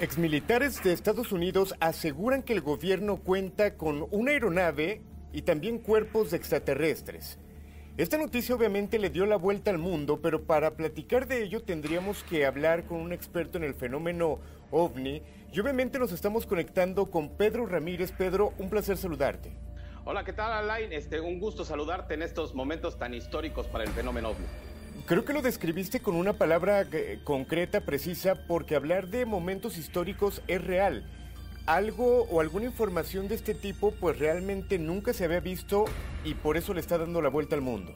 Exmilitares de Estados Unidos aseguran que el gobierno cuenta con una aeronave y también cuerpos de extraterrestres. Esta noticia obviamente le dio la vuelta al mundo, pero para platicar de ello tendríamos que hablar con un experto en el fenómeno ovni y obviamente nos estamos conectando con Pedro Ramírez. Pedro, un placer saludarte. Hola, ¿qué tal Alain? Este, un gusto saludarte en estos momentos tan históricos para el fenómeno ovni. Creo que lo describiste con una palabra eh, concreta, precisa, porque hablar de momentos históricos es real. Algo o alguna información de este tipo pues realmente nunca se había visto y por eso le está dando la vuelta al mundo.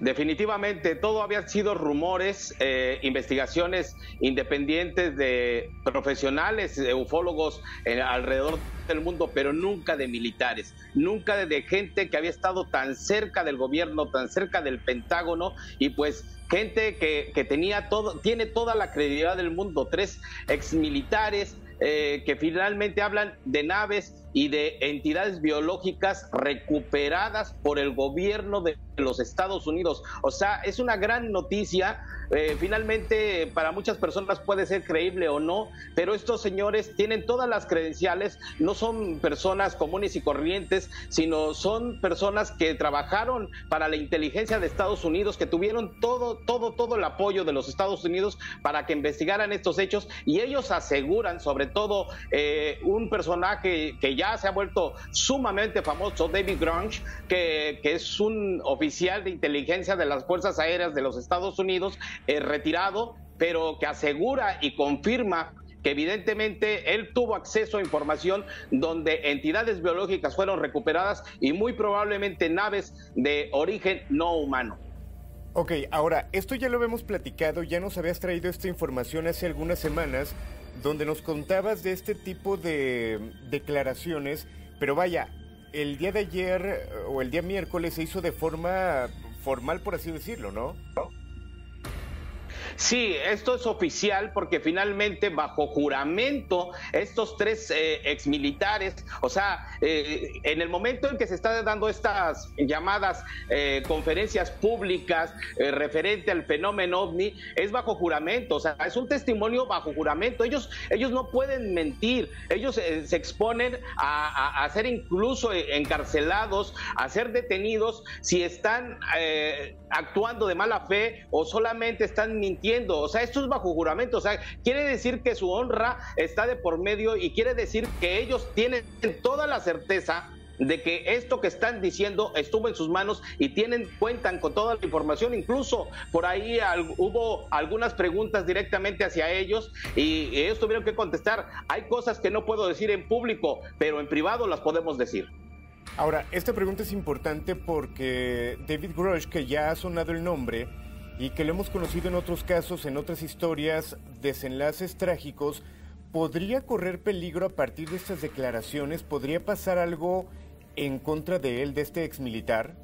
Definitivamente, todo había sido rumores, eh, investigaciones independientes de profesionales, de ufólogos eh, alrededor del mundo, pero nunca de militares, nunca de gente que había estado tan cerca del gobierno, tan cerca del Pentágono y pues gente que, que tenía todo, tiene toda la credibilidad del mundo, tres exmilitares eh, que finalmente hablan de naves y de entidades biológicas recuperadas por el gobierno de los Estados Unidos. O sea, es una gran noticia. Eh, finalmente, para muchas personas puede ser creíble o no, pero estos señores tienen todas las credenciales, no son personas comunes y corrientes, sino son personas que trabajaron para la inteligencia de Estados Unidos, que tuvieron todo, todo, todo el apoyo de los Estados Unidos para que investigaran estos hechos y ellos aseguran, sobre todo, eh, un personaje que ya ya se ha vuelto sumamente famoso, David Grunge, que, es un oficial de inteligencia de las Fuerzas Aéreas de los Estados Unidos, eh, retirado, pero que asegura y confirma que evidentemente él tuvo acceso a información donde entidades biológicas fueron recuperadas y muy probablemente naves de origen no humano. Ok, ahora, esto ya lo hemos platicado, ya nos habías traído esta información hace algunas semanas, donde nos contabas de este tipo de declaraciones, pero vaya, el día de ayer o el día miércoles se hizo de forma formal, por así decirlo, ¿no? Sí, esto es oficial porque finalmente bajo juramento estos tres eh, exmilitares, o sea, eh, en el momento en que se están dando estas llamadas eh, conferencias públicas referente al fenómeno ovni, es bajo juramento, o sea, es un testimonio bajo juramento. Ellos, ellos no pueden mentir, ellos se exponen a, a, ser incluso encarcelados, a ser detenidos si están actuando de mala fe o solamente están mintiendo. O sea, esto es bajo juramento. O sea, quiere decir que su honra está de por medio y quiere decir que ellos tienen toda la certeza de que esto que están diciendo estuvo en sus manos y tienen cuentan con toda la información incluso por ahí hubo algunas preguntas directamente hacia ellos y ellos tuvieron que contestar hay cosas que no puedo decir en público pero en privado las podemos decir Ahora, esta pregunta es importante porque David Grush, que ya ha sonado el nombre y que lo hemos conocido en otros casos, en otras historias, desenlaces trágicos, ¿podría correr peligro a partir de estas declaraciones? ¿Podría pasar algo en contra de él, de este exmilitar?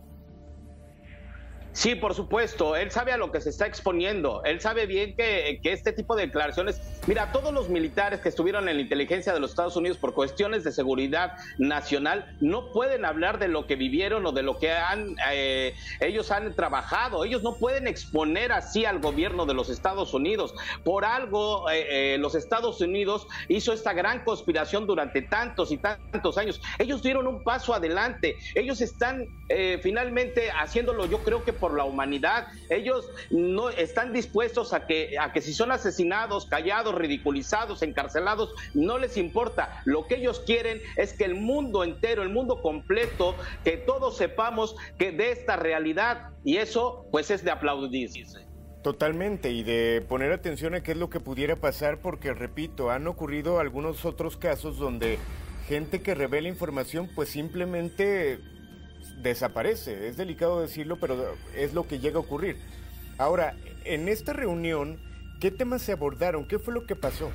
Sí, por supuesto, él sabe a lo que se está exponiendo, él sabe bien que, este tipo de declaraciones, mira, todos los militares que estuvieron en la inteligencia de los Estados Unidos por cuestiones de seguridad nacional no pueden hablar de lo que vivieron o de lo que han eh, ellos han trabajado, ellos no pueden exponer así al gobierno de los Estados Unidos. Por algo eh, eh, los Estados Unidos hizo esta gran conspiración durante tantos y tantos años. Ellos dieron un paso adelante, ellos están finalmente haciéndolo, yo creo que por la humanidad. Ellos no están dispuestos a que, a que si son asesinados, callados, ridiculizados, encarcelados, no les importa. Lo que ellos quieren es que el mundo entero, el mundo completo, que todos sepamos que de esta realidad y eso pues es de aplaudirse. Totalmente, y de poner atención a qué es lo que pudiera pasar, porque repito, han ocurrido algunos otros casos donde gente que revela información pues simplemente desaparece. Es delicado decirlo, pero es lo que llega a ocurrir. Ahora, en esta reunión, ¿qué temas se abordaron? ¿Qué fue lo que pasó?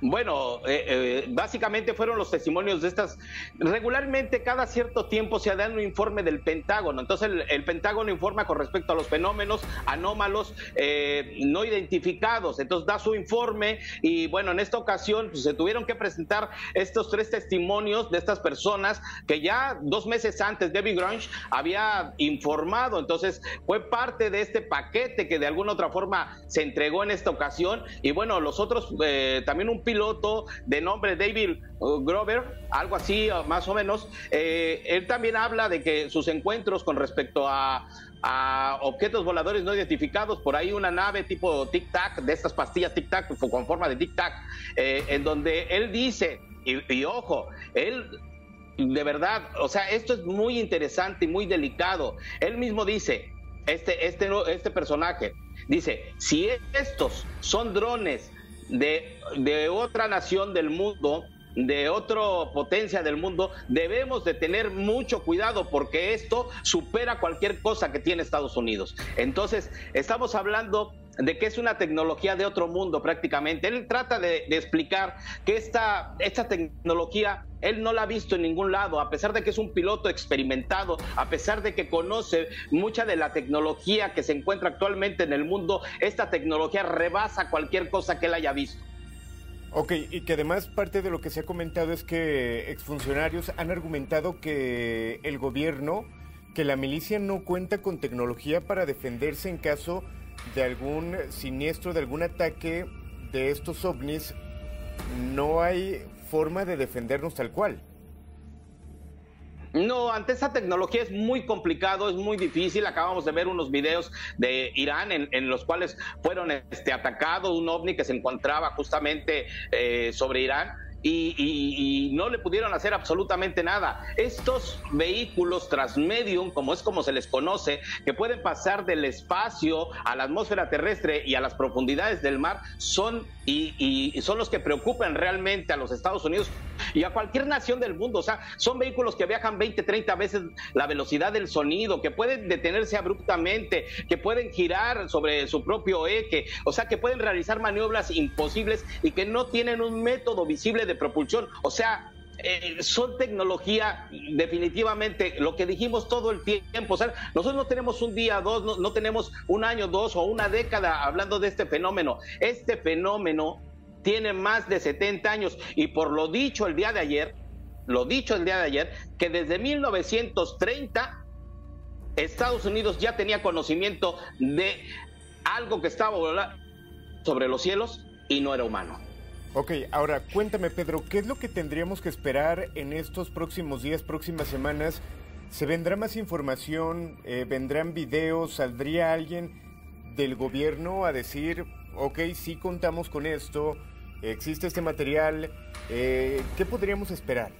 Bueno, eh, eh, básicamente fueron los testimonios de estas. Regularmente, cada cierto tiempo se da un informe del Pentágono. Entonces, el, Pentágono informa con respecto a los fenómenos anómalos eh, no identificados. Entonces, da su informe y, bueno, en esta ocasión pues, se tuvieron que presentar estos tres testimonios de estas personas que ya dos meses antes David Grunge había informado. Entonces, fue parte de este paquete que de alguna otra forma se entregó en esta ocasión. Y, bueno, los otros también un piloto de nombre David uh, Grover, algo así uh, más o menos. Eh, él también habla de que sus encuentros con respecto a, objetos voladores no identificados, por ahí una nave tipo Tic Tac, de estas pastillas Tic Tac con forma de Tic Tac, eh, en donde él dice, y, ojo, él de verdad, o sea, esto es muy interesante y muy delicado. Él mismo dice, este, este, este personaje, dice, si estos son drones de, otra nación del mundo, de otra potencia del mundo, debemos de tener mucho cuidado porque esto supera cualquier cosa que tiene Estados Unidos. Entonces, estamos hablando de que es una tecnología de otro mundo prácticamente. Él trata de, explicar que esta, esta tecnología él no la ha visto en ningún lado, a pesar de que es un piloto experimentado, a pesar de que conoce mucha de la tecnología que se encuentra actualmente en el mundo, esta tecnología rebasa cualquier cosa que él haya visto. Ok, y que además parte de lo que se ha comentado es que exfuncionarios han argumentado que el gobierno, que la milicia no cuenta con tecnología para defenderse en caso de algún siniestro, de algún ataque de estos ovnis, no hay forma de defendernos tal cual. No, ante esa tecnología es muy complicado, es muy difícil. Acabamos de ver unos videos de Irán en, los cuales fueron este, atacados un ovni que se encontraba justamente eh, sobre Irán y, no le pudieron hacer absolutamente nada. Estos vehículos transmedium, como es como se les conoce, que pueden pasar del espacio a la atmósfera terrestre y a las profundidades del mar, son y, y son los que preocupan realmente a los Estados Unidos y a cualquier nación del mundo. O sea, son vehículos que viajan 20, 30 veces la velocidad del sonido, que pueden detenerse abruptamente, que pueden girar sobre su propio eje, o sea, que pueden realizar maniobras imposibles y que no tienen un método visible de propulsión. O sea, eh, son tecnología definitivamente lo que dijimos todo el tiempo. O sea, nosotros no tenemos un día, dos, no, no, tenemos un año, dos o una década hablando de este fenómeno. Este fenómeno tiene más de 70 años y por lo dicho el día de ayer, lo dicho el día de ayer, que desde 1930 Estados Unidos ya tenía conocimiento de algo que estaba sobre los cielos y no era humano. Ok, ahora cuéntame Pedro, ¿qué es lo que tendríamos que esperar en estos próximos días, próximas semanas? ¿Se vendrá más información? Eh, ¿Vendrán videos? ¿Saldría alguien del gobierno a decir, ok, sí contamos con esto, existe este material? Eh, ¿Qué podríamos esperar?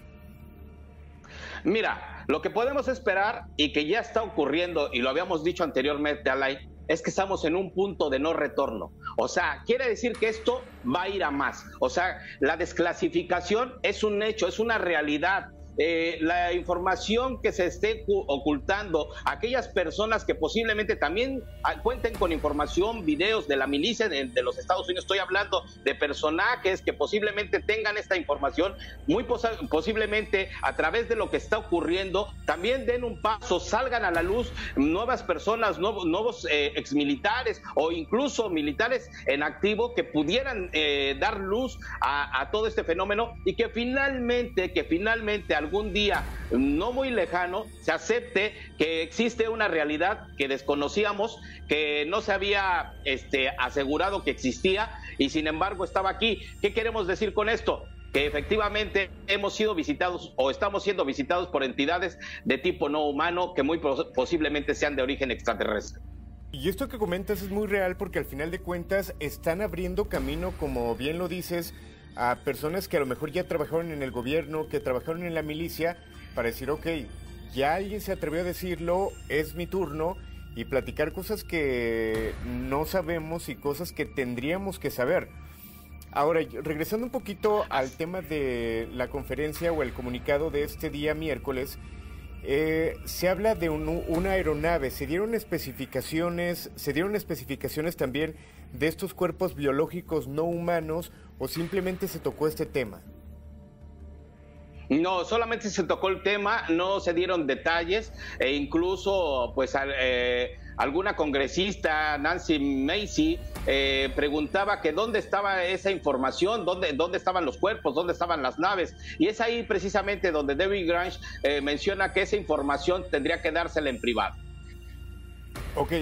Mira, lo que podemos esperar y que ya está ocurriendo, y lo habíamos dicho anteriormente, Alay, es que estamos en un punto de no retorno. O sea, quiere decir que esto va a ir a más. O sea, la desclasificación es un hecho, es una realidad. Eh, la información que se esté ocultando, aquellas personas que posiblemente también ah, cuenten con información, videos de la milicia de, los Estados Unidos, estoy hablando de personajes que posiblemente tengan esta información, muy posiblemente a través de lo que está ocurriendo, también den un paso, salgan a la luz nuevas personas, nuevos, nuevos eh, exmilitares o incluso militares en activo que pudieran eh, dar luz a, a todo este fenómeno y que finalmente, que finalmente algún día no muy lejano se acepte que existe una realidad que desconocíamos, que no se había este, asegurado que existía y sin embargo estaba aquí. ¿Qué queremos decir con esto? que efectivamente hemos sido visitados o estamos siendo visitados por entidades de tipo no humano que muy posiblemente sean de origen extraterrestre. Y esto que comentas es muy real porque al final de cuentas están abriendo camino, como bien lo dices, a personas que a lo mejor ya trabajaron en el gobierno, que trabajaron en la milicia, para decir, ok, ya alguien se atrevió a decirlo, es mi turno, y platicar cosas que no sabemos y cosas que tendríamos que saber. Ahora, regresando un poquito al tema de la conferencia o el comunicado de este día miércoles, eh, se habla de una aeronave, se dieron especificaciones, se dieron especificaciones también de estos cuerpos biológicos no humanos o simplemente se tocó este tema. No, solamente se tocó el tema, no se dieron detalles e incluso pues eh, alguna congresista, Nancy Macy, eh, preguntaba que dónde estaba esa información, dónde, dónde estaban los cuerpos, dónde estaban las naves. Y es ahí precisamente donde David Grange eh, menciona que esa información tendría que dársela en privado. Ok,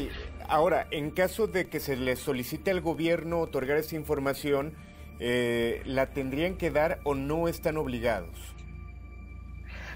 ahora, en caso de que se le solicite al gobierno otorgar esa información, ¿la tendrían que dar o no están obligados?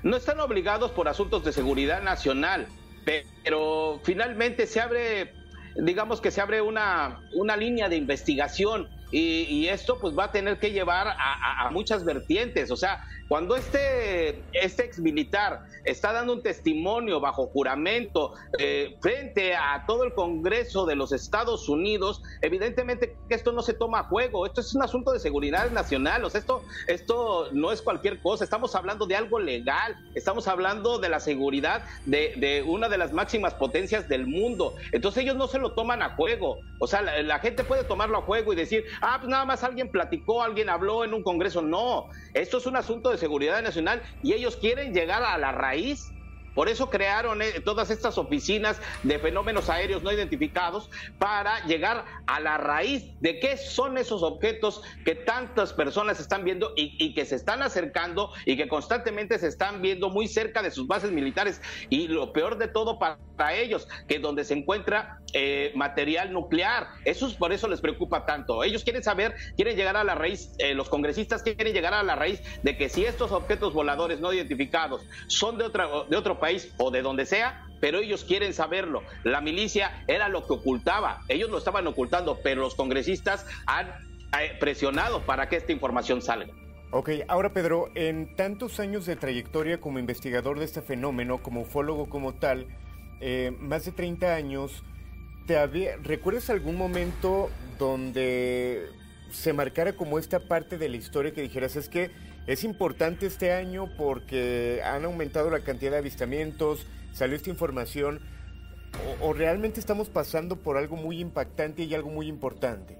no están obligados por asuntos de seguridad nacional, pero finalmente se abre, digamos que se abre una, una línea de investigación y, esto pues va a tener que llevar a, muchas vertientes. O sea, cuando este, este ex militar está dando un testimonio bajo juramento eh, frente a todo el Congreso de los Estados Unidos, evidentemente que esto no se toma a juego, esto es un asunto de seguridad nacional, o sea, esto, esto no es cualquier cosa, estamos hablando de algo legal, estamos hablando de la seguridad de, una de las máximas potencias del mundo, entonces ellos no se lo toman a juego, o sea, la, la gente puede tomarlo a juego y decir, ah, pues nada más alguien platicó, alguien habló en un Congreso, no, esto es un asunto de seguridad nacional y ellos quieren llegar a la raíz por eso crearon eh, todas estas oficinas de fenómenos aéreos no identificados para llegar a la raíz de qué son esos objetos que tantas personas están viendo y, que se están acercando y que constantemente se están viendo muy cerca de sus bases militares. Y lo peor de todo para, ellos, que donde se encuentra eh, material nuclear. Eso es por eso les preocupa tanto. Ellos quieren saber, quieren llegar a la raíz, eh, los congresistas quieren llegar a la raíz de que si estos objetos voladores no identificados son de, otra, de otro país o de donde sea, pero ellos quieren saberlo. La milicia era lo que ocultaba, ellos lo estaban ocultando, pero los congresistas han eh, presionado para que esta información salga. Ok, ahora Pedro, en tantos años de trayectoria como investigador de este fenómeno, como ufólogo como tal, eh, más de 30 años, ¿te ¿recuerdas algún momento donde se marcara como esta parte de la historia que dijeras, es que es importante este año porque han aumentado la cantidad de avistamientos, salió esta información, o, realmente estamos pasando por algo muy impactante y algo muy importante.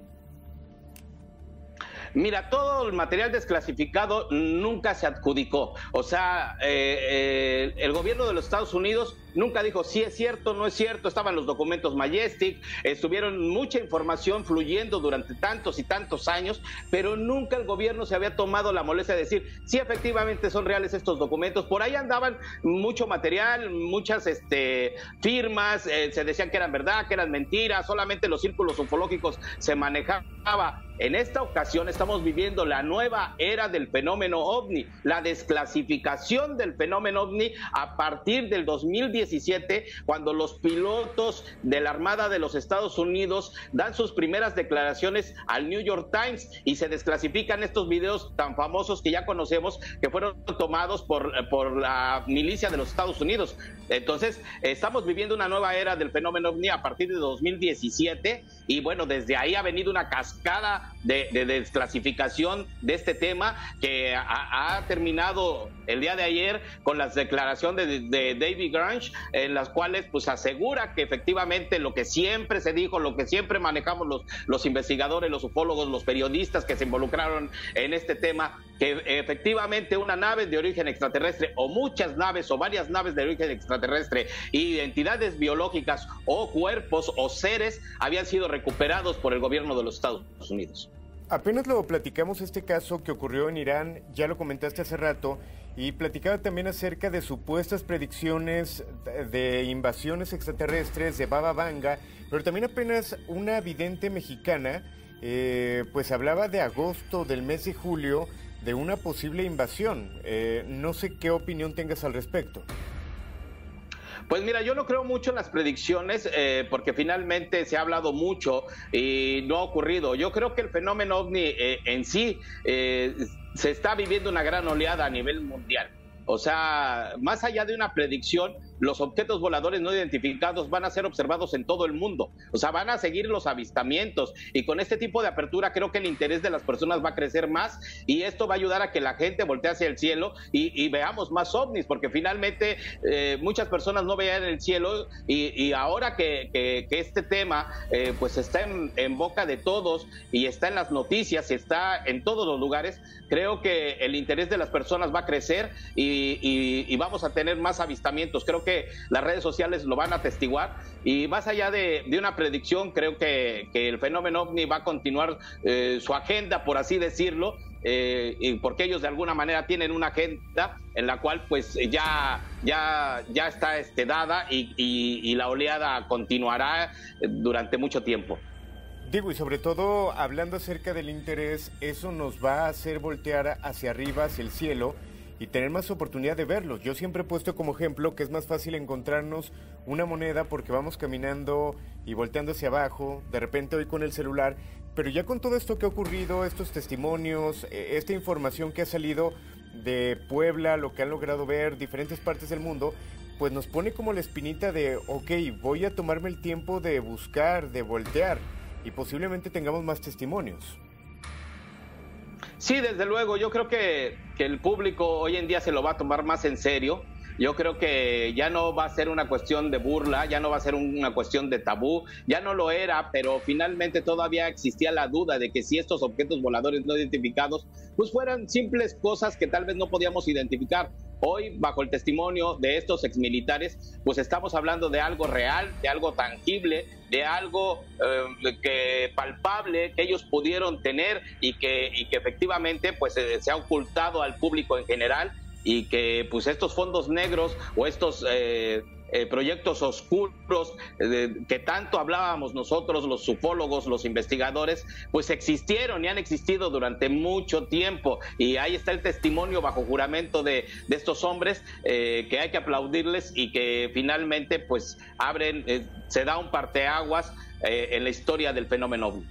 Mira, todo el material desclasificado nunca se adjudicó. O sea, eh, eh, el gobierno de los Estados Unidos nunca dijo si es cierto, no es cierto. Estaban los documentos Majestic, estuvieron mucha información fluyendo durante tantos y tantos años, pero nunca el gobierno se había tomado la molestia de decir si efectivamente son reales estos documentos. Por ahí andaban mucho material, muchas este, firmas, eh, se decían que eran verdad, que eran mentiras, solamente los círculos ufológicos se manejaba. En esta ocasión estamos viviendo la nueva era del fenómeno ovni, la desclasificación del fenómeno ovni a partir del 2010 cuando los pilotos de la Armada de los Estados Unidos dan sus primeras declaraciones al New York Times y se desclasifican estos videos tan famosos que ya conocemos que fueron tomados por, por la milicia de los Estados Unidos. Entonces, estamos viviendo una nueva era del fenómeno OVNI a partir de 2017 y bueno, desde ahí ha venido una cascada de, desclasificación de este tema que ha, terminado el día de ayer con las declaraciones de, de David Grange en las cuales pues asegura que efectivamente lo que siempre se dijo, lo que siempre manejamos los, los investigadores, los ufólogos, los periodistas que se involucraron en este tema, que efectivamente una nave de origen extraterrestre o muchas naves o varias naves de origen extraterrestre y entidades biológicas o cuerpos o seres habían sido recuperados por el gobierno de los Estados Unidos. Apenas lo platicamos este caso que ocurrió en Irán, ya lo comentaste hace rato, y platicaba también acerca de supuestas predicciones de invasiones extraterrestres de Baba Vanga, pero también apenas una vidente mexicana, eh, pues hablaba de agosto del mes de julio de una posible invasión. Eh, no sé qué opinión tengas al respecto. Pues mira, yo no creo mucho en las predicciones eh, porque finalmente se ha hablado mucho y no ha ocurrido. Yo creo que el fenómeno ovni eh, en sí eh, se está viviendo una gran oleada a nivel mundial. O sea, más allá de una predicción, los objetos voladores no identificados van a ser observados en todo el mundo. O sea, van a seguir los avistamientos y con este tipo de apertura creo que el interés de las personas va a crecer más y esto va a ayudar a que la gente voltee hacia el cielo y, veamos más ovnis, porque finalmente eh, muchas personas no veían el cielo y, ahora que, este tema eh, pues está en, en boca de todos y está en las noticias y está en todos los lugares, creo que el interés de las personas va a crecer y, vamos a tener más avistamientos. Creo que las redes sociales lo van a atestiguar y más allá de, una predicción, creo que, el fenómeno ovni va a continuar eh, su agenda, por así decirlo, eh, porque ellos de alguna manera tienen una agenda en la cual pues ya, ya, ya está este, dada y, y la oleada continuará durante mucho tiempo. Digo, y sobre todo hablando acerca del interés, eso nos va a hacer voltear hacia arriba, hacia el cielo, y tener más oportunidad de verlos. Yo siempre he puesto como ejemplo que es más fácil encontrarnos una moneda porque vamos caminando y volteando hacia abajo, de repente hoy con el celular, pero ya con todo esto que ha ocurrido, estos testimonios, e, esta información que ha salido de Puebla, lo que han logrado ver, diferentes partes del mundo, pues nos pone como la espinita de, ok, voy a tomarme el tiempo de buscar, de voltear y posiblemente tengamos más testimonios. Sí, desde luego, yo creo que, que, el público hoy en día se lo va a tomar más en serio. Yo creo que ya no va a ser una cuestión de burla, ya no va a ser una cuestión de tabú, ya no lo era, pero finalmente todavía existía la duda de que si estos objetos voladores no identificados, pues fueran simples cosas que tal vez no podíamos identificar. Hoy, bajo el testimonio de estos exmilitares, pues estamos hablando de algo real, de algo tangible, de algo eh, que palpable que ellos pudieron tener y que, y que efectivamente pues eh, se ha ocultado al público en general y que pues estos fondos negros o estos eh, eh, proyectos oscuros eh, que tanto hablábamos nosotros, los ufólogos, los investigadores, pues existieron y han existido durante mucho tiempo. Y ahí está el testimonio bajo juramento de, de estos hombres que hay que aplaudirles y que finalmente pues abren, se da un parteaguas en la historia del fenómeno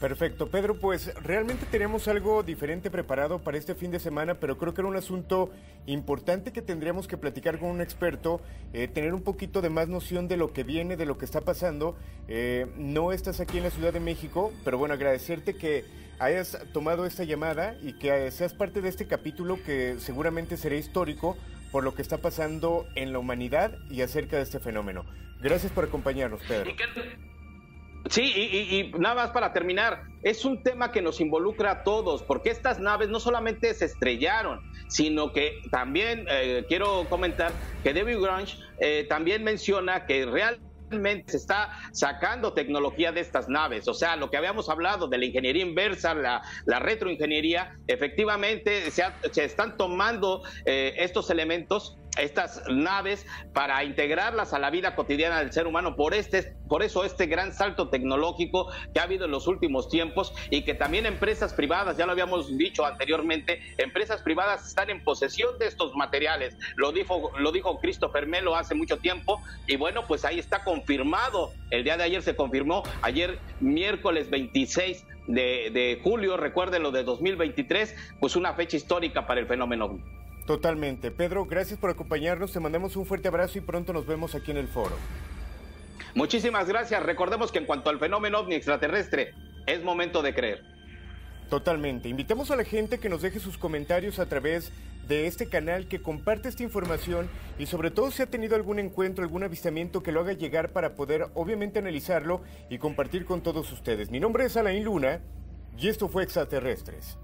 Perfecto, Pedro, pues realmente tenemos algo diferente preparado para este fin de semana, pero creo que era un asunto importante que tendríamos que platicar con un experto, eh, tener un poquito de más noción de lo que viene, de lo que está pasando. Eh, no estás aquí en la Ciudad de México, pero bueno, agradecerte que hayas tomado esta llamada y que seas parte de este capítulo que seguramente será histórico por lo que está pasando en la humanidad y acerca de este fenómeno. Gracias por acompañarnos, Pedro. Sí, y, nada más para terminar, es un tema que nos involucra a todos, porque estas naves no solamente se estrellaron, sino que también eh, quiero comentar que David Grange eh, también menciona que realmente se está sacando tecnología de estas naves. O sea, lo que habíamos hablado de la ingeniería inversa, la, retroingeniería, efectivamente se, están tomando eh, estos elementos estas naves para integrarlas a la vida cotidiana del ser humano. Por, este, por eso este gran salto tecnológico que ha habido en los últimos tiempos y que también empresas privadas, ya lo habíamos dicho anteriormente, empresas privadas están en posesión de estos materiales. Lo dijo, lo dijo Christopher Melo hace mucho tiempo y bueno, pues ahí está confirmado. El día de ayer se confirmó, ayer miércoles 26 de, de julio, recuerden lo de 2023, pues una fecha histórica para el fenómeno. Totalmente. Pedro, gracias por acompañarnos. Te mandamos un fuerte abrazo y pronto nos vemos aquí en el foro. Muchísimas gracias. Recordemos que en cuanto al fenómeno ovni extraterrestre, es momento de creer. Totalmente. Invitamos a la gente que nos deje sus comentarios a través de este canal, que comparte esta información y sobre todo si ha tenido algún encuentro, algún avistamiento que lo haga llegar para poder obviamente analizarlo y compartir con todos ustedes. Mi nombre es Alain Luna y esto fue Extraterrestres.